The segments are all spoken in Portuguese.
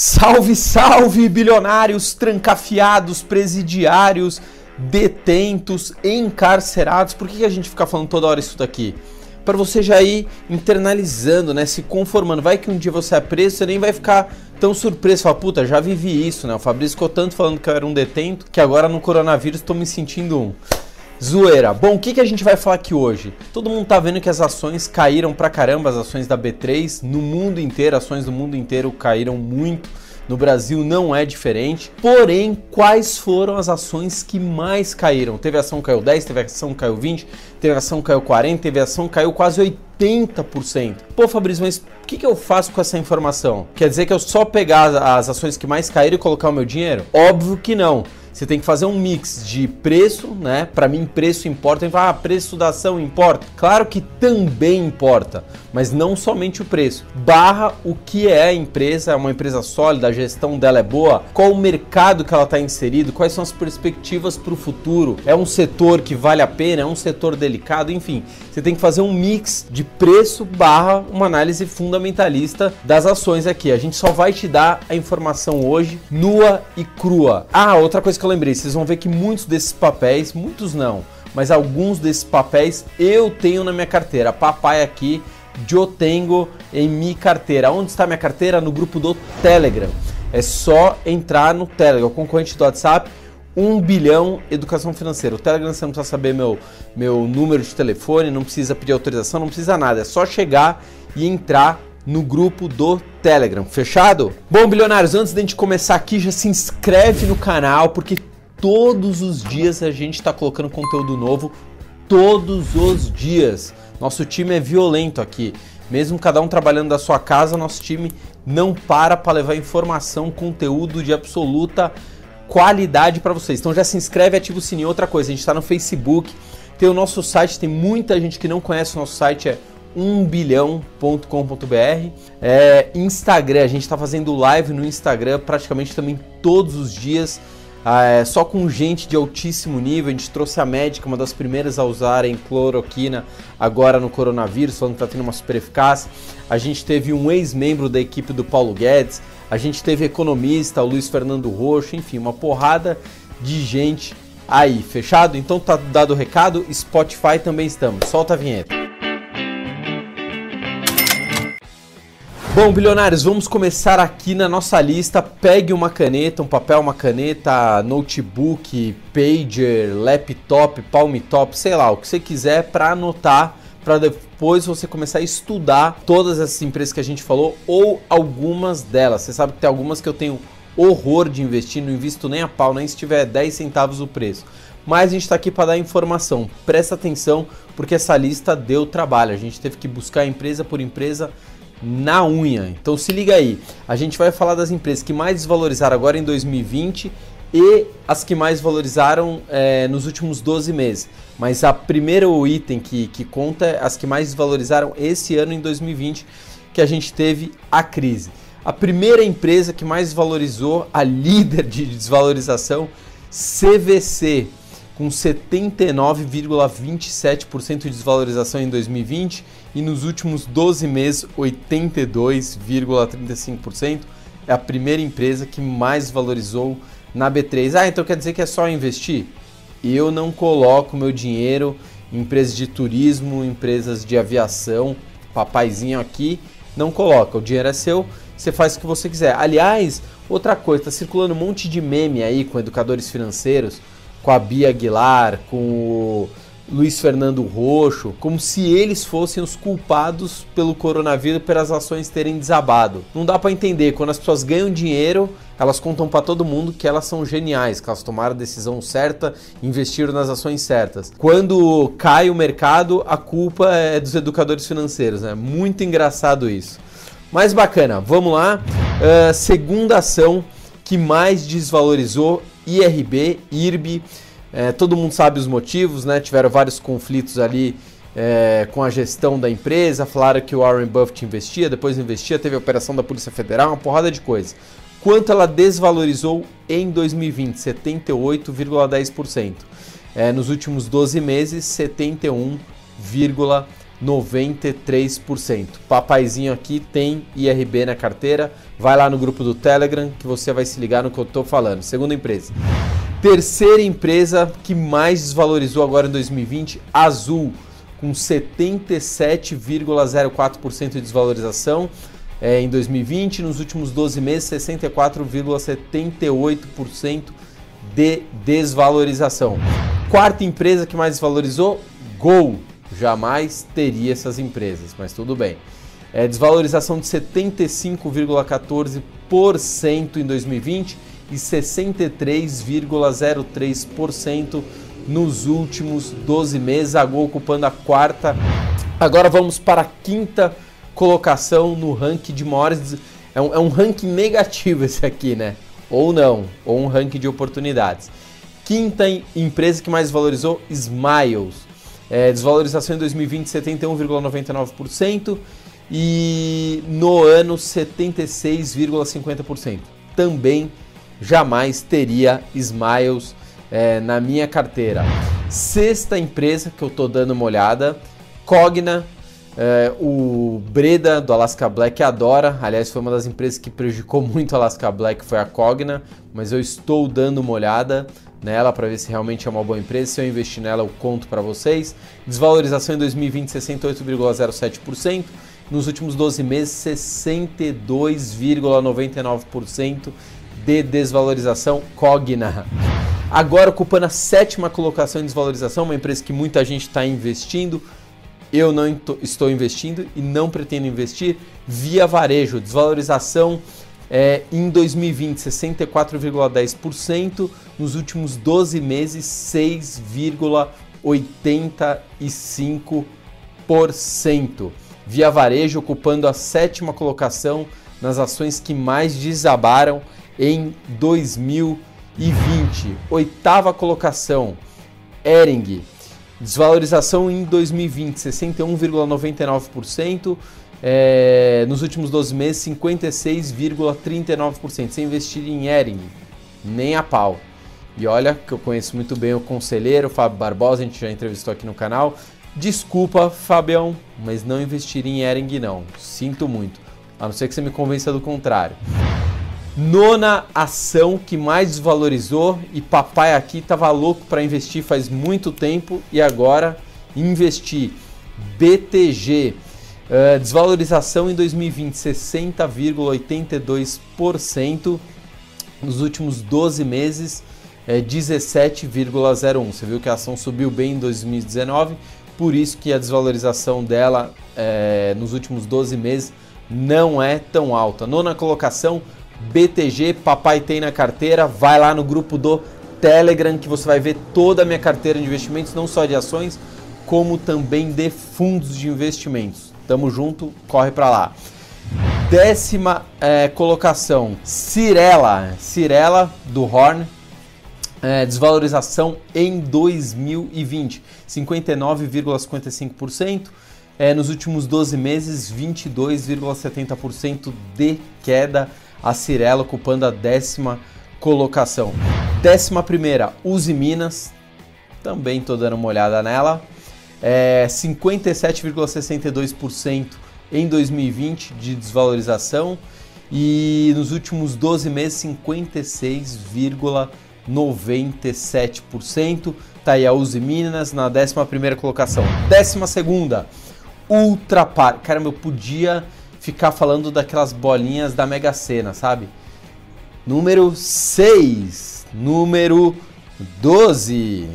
Salve, salve, bilionários, trancafiados, presidiários, detentos, encarcerados. Por que a gente fica falando toda hora isso daqui? Para você já ir internalizando, né? Se conformando. Vai que um dia você é preso, você nem vai ficar tão surpreso. Fala, puta, já vivi isso, né? O Fabrício ficou tanto falando que eu era um detento que agora no coronavírus estou me sentindo um. Zoeira. Bom, o que, que a gente vai falar aqui hoje? Todo mundo tá vendo que as ações caíram pra caramba, as ações da B3 no mundo inteiro, ações do mundo inteiro caíram muito. No Brasil não é diferente. Porém, quais foram as ações que mais caíram? Teve ação caiu 10, teve ação caiu 20, teve ação caiu 40, teve ação caiu quase 80%. Pô, Fabrício, mas o que, que eu faço com essa informação? Quer dizer que eu só pegar as ações que mais caíram e colocar o meu dinheiro? Óbvio que não. Você tem que fazer um mix de preço, né? Para mim, preço importa. Tem que ah, preço da ação importa. Claro que também importa, mas não somente o preço. Barra o que é a empresa, é uma empresa sólida, a gestão dela é boa, qual o mercado que ela está inserido, quais são as perspectivas para o futuro. É um setor que vale a pena, é um setor delicado, enfim. Você tem que fazer um mix de preço barra uma análise fundamentalista das ações aqui. A gente só vai te dar a informação hoje nua e crua. Ah, outra coisa que eu lembrei, vocês vão ver que muitos desses papéis, muitos não, mas alguns desses papéis eu tenho na minha carteira. Papai aqui, eu tenho em minha carteira. Onde está minha carteira? No grupo do Telegram. É só entrar no Telegram, o concorrente do WhatsApp. 1 bilhão educação financeira. O Telegram você não precisa saber meu, meu número de telefone, não precisa pedir autorização, não precisa nada. É só chegar e entrar no grupo do Telegram. Fechado? Bom, bilionários, antes de a gente começar aqui, já se inscreve no canal, porque todos os dias a gente está colocando conteúdo novo. Todos os dias. Nosso time é violento aqui. Mesmo cada um trabalhando da sua casa, nosso time não para para levar informação, conteúdo de absoluta para vocês. Então já se inscreve, ativa o sininho. Outra coisa, a gente está no Facebook, tem o nosso site, tem muita gente que não conhece o nosso site, é 1bilhão.com.br. É, Instagram, a gente está fazendo live no Instagram praticamente também todos os dias. É, só com gente de altíssimo nível. A gente trouxe a médica, uma das primeiras a usarem cloroquina agora no coronavírus, falando que está tendo uma super eficácia. A gente teve um ex-membro da equipe do Paulo Guedes. A gente teve economista, o Luiz Fernando Roxo, enfim, uma porrada de gente aí, fechado? Então tá dado o recado, Spotify também estamos. Solta a vinheta. Bom, bilionários, vamos começar aqui na nossa lista. Pegue uma caneta, um papel, uma caneta, notebook, pager, laptop, palm top, sei lá, o que você quiser para anotar, para depois você começar a estudar todas essas empresas que a gente falou ou algumas delas. Você sabe que tem algumas que eu tenho horror de investir, não invisto nem a pau, nem se tiver 10 centavos o preço. Mas a gente está aqui para dar informação. Presta atenção, porque essa lista deu trabalho. A gente teve que buscar empresa por empresa na unha. Então se liga aí, a gente vai falar das empresas que mais desvalorizaram agora em 2020 e as que mais valorizaram é, nos últimos 12 meses. Mas a primeiro item que, que conta é as que mais desvalorizaram esse ano em 2020, que a gente teve a crise. A primeira empresa que mais valorizou, a líder de desvalorização, CVC, com 79,27% de desvalorização em 2020 e nos últimos 12 meses 82,35%. É a primeira empresa que mais valorizou na B3. Ah, então quer dizer que é só investir? Eu não coloco meu dinheiro em empresas de turismo, empresas de aviação, papaizinho aqui, não coloca. O dinheiro é seu, você faz o que você quiser. Aliás, outra coisa, tá circulando um monte de meme aí com educadores financeiros com a Bia Aguilar, com o Luiz Fernando Roxo, como se eles fossem os culpados pelo coronavírus pelas ações terem desabado. Não dá para entender, quando as pessoas ganham dinheiro, elas contam para todo mundo que elas são geniais, que elas tomaram a decisão certa, investiram nas ações certas. Quando cai o mercado, a culpa é dos educadores financeiros, né? muito engraçado isso. Mas bacana, vamos lá. Uh, segunda ação que mais desvalorizou IRB, IRB. É, todo mundo sabe os motivos, né? Tiveram vários conflitos ali é, com a gestão da empresa. Falaram que o Warren Buffett investia, depois investia, teve a operação da Polícia Federal, uma porrada de coisa. Quanto ela desvalorizou em 2020? 78,10%. É, nos últimos 12 meses, 71,10%. 93%. Papaizinho aqui tem IRB na carteira. Vai lá no grupo do Telegram que você vai se ligar no que eu estou falando. Segunda empresa. Terceira empresa que mais desvalorizou agora em 2020, Azul, com 77,04% de desvalorização é, em 2020. Nos últimos 12 meses, 64,78% de desvalorização. Quarta empresa que mais desvalorizou, Gol. Jamais teria essas empresas, mas tudo bem. É, desvalorização de 75,14% em 2020 e 63,03% nos últimos 12 meses. A Gol ocupando a quarta. Agora vamos para a quinta colocação no ranking de maiores. É um, é um ranking negativo esse aqui, né? Ou não, ou um ranking de oportunidades. Quinta empresa que mais valorizou, Smiles. É, desvalorização em 2020 71,99% e no ano 76,50%. Também jamais teria Smiles é, na minha carteira. Sexta empresa que eu estou dando uma olhada, Cogna é, o Breda do Alaska Black adora, aliás, foi uma das empresas que prejudicou muito a Alaska Black, foi a Cogna, mas eu estou dando uma olhada nela para ver se realmente é uma boa empresa. Se eu investir nela, eu conto para vocês. Desvalorização em 2020, 68,07%. Nos últimos 12 meses, 62,99% de desvalorização Cogna. Agora ocupando a sétima colocação em desvalorização, uma empresa que muita gente está investindo, eu não estou investindo e não pretendo investir via varejo. Desvalorização é, em 2020, 64,10%, nos últimos 12 meses, 6,85%. Via varejo ocupando a sétima colocação nas ações que mais desabaram em 2020. Oitava colocação, Ering Desvalorização em 2020, 61,99%. É, nos últimos 12 meses, 56,39%. Sem investir em Ering, nem a pau. E olha que eu conheço muito bem o conselheiro Fábio Barbosa, a gente já entrevistou aqui no canal. Desculpa, Fabião, mas não investir em Ering não. Sinto muito. A não ser que você me convença do contrário. Nona ação que mais desvalorizou e papai aqui estava louco para investir faz muito tempo e agora investir. BTG, uh, eh, desvalorização em 2020 60,82%, nos últimos 12 meses é 17,01. Você viu que a ação subiu bem em 2019, por isso que a desvalorização dela é, nos últimos 12 meses não é tão alta. Nona colocação, BTG, papai tem na carteira, vai lá no grupo do Telegram que você vai ver toda a minha carteira de investimentos, não só de ações, como também de fundos de investimentos. Tamo junto, corre para lá. Décima é, colocação, Cirela, Cirela do Horn, é, desvalorização em 2020, 59,55%. É, nos últimos 12 meses, 22,70% de queda a Cirela ocupando a décima colocação. Décima primeira, Use Minas, também estou dando uma olhada nela. É 57,62% em 2020 de desvalorização e nos últimos 12 meses 56,97%. Tá aí a Use Minas na 11 primeira colocação. Décima segunda, Ultrapar. Caramba, eu podia ficar falando daquelas bolinhas da Mega Sena, sabe? Número 6, número 12.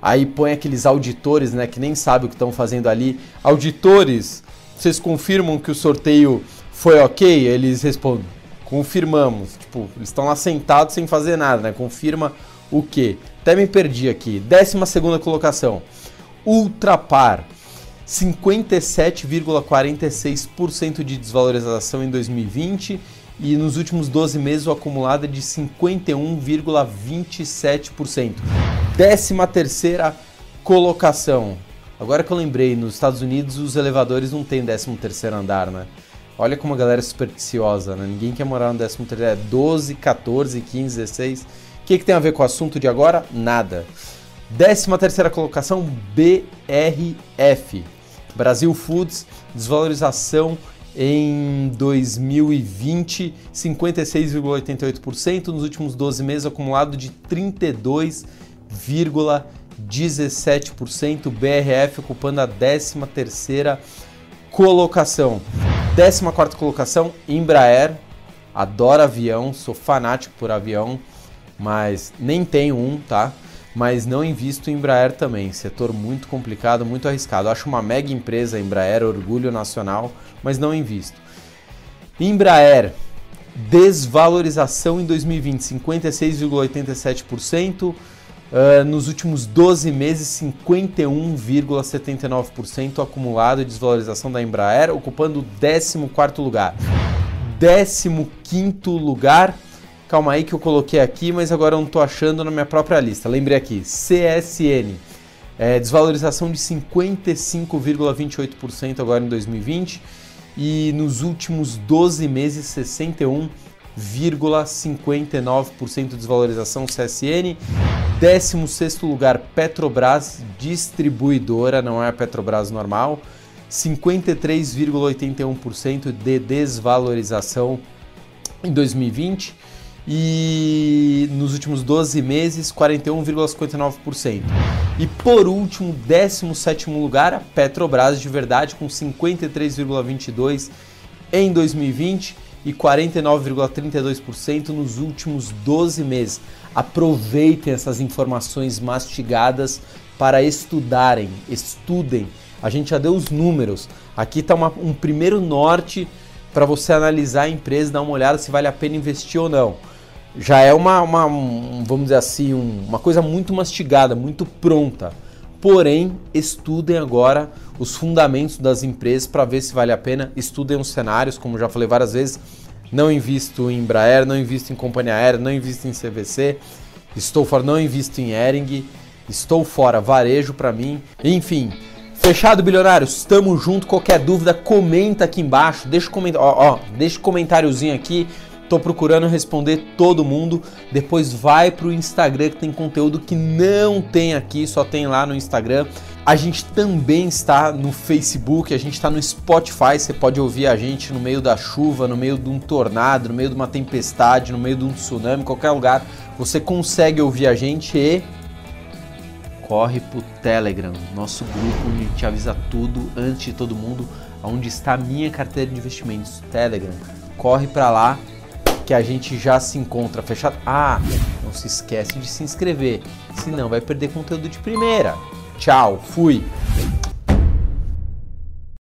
Aí põe aqueles auditores, né, que nem sabem o que estão fazendo ali. Auditores, vocês confirmam que o sorteio foi ok? Eles respondem, confirmamos. Tipo, eles estão lá sentados sem fazer nada, né? Confirma o quê? Até me perdi aqui. Décima segunda colocação. Ultrapar. 57,46% de desvalorização em 2020 e nos últimos 12 meses o acumulado é de 51,27%. Décima terceira colocação. Agora que eu lembrei, nos Estados Unidos os elevadores não têm 13 terceiro andar, né? Olha como a galera é supersticiosa, né? Ninguém quer morar no 13 terceiro, é 12, 14, 15, 16. O que, que tem a ver com o assunto de agora? Nada. Décima terceira colocação, BRF. Brasil Foods, desvalorização em 2020, 56,88%, nos últimos 12 meses acumulado de 32,17%, BRF ocupando a 13ª colocação. 14ª colocação, Embraer, adoro avião, sou fanático por avião, mas nem tenho um, tá? Mas não invisto em Embraer também, setor muito complicado, muito arriscado. Acho uma mega empresa Embraer, orgulho nacional, mas não invisto. Embraer, desvalorização em 2020, 56,87%. Uh, nos últimos 12 meses, 51,79% acumulado de desvalorização da Embraer, ocupando o 14 lugar. 15 lugar, calma aí que eu coloquei aqui, mas agora eu não estou achando na minha própria lista. Lembrei aqui, CSN, é, desvalorização de 55,28% agora em 2020 e nos últimos 12 meses, 61 0,59% de desvalorização CSN. 16 lugar, Petrobras, distribuidora, não é a Petrobras normal. 53,81% de desvalorização em 2020 e nos últimos 12 meses 41,59%. E por último, 17 lugar, a Petrobras de verdade com 53,22 em 2020 e 49,32% nos últimos 12 meses. Aproveitem essas informações mastigadas para estudarem, estudem. A gente já deu os números. Aqui está um primeiro norte para você analisar a empresa, dar uma olhada se vale a pena investir ou não. Já é uma, uma um, vamos dizer assim, um, uma coisa muito mastigada, muito pronta. Porém, estudem agora os fundamentos das empresas para ver se vale a pena. Estudem os cenários, como já falei várias vezes. Não invisto em Embraer, não invisto em companhia aérea, não invisto em CVC. Estou fora, não invisto em Ering. Estou fora, varejo para mim. Enfim, fechado, bilionários. Estamos junto. Qualquer dúvida, comenta aqui embaixo. Deixa comentário, ó, ó, deixa comentáriozinho aqui. Tô procurando responder todo mundo. Depois vai pro Instagram que tem conteúdo que não tem aqui, só tem lá no Instagram. A gente também está no Facebook, a gente está no Spotify. Você pode ouvir a gente no meio da chuva, no meio de um tornado, no meio de uma tempestade, no meio de um tsunami, qualquer lugar. Você consegue ouvir a gente e corre pro Telegram, nosso grupo onde te avisa tudo antes de todo mundo, onde está a minha carteira de investimentos, Telegram. Corre para lá que a gente já se encontra fechado. Ah, não se esquece de se inscrever, senão vai perder conteúdo de primeira. Tchau, fui!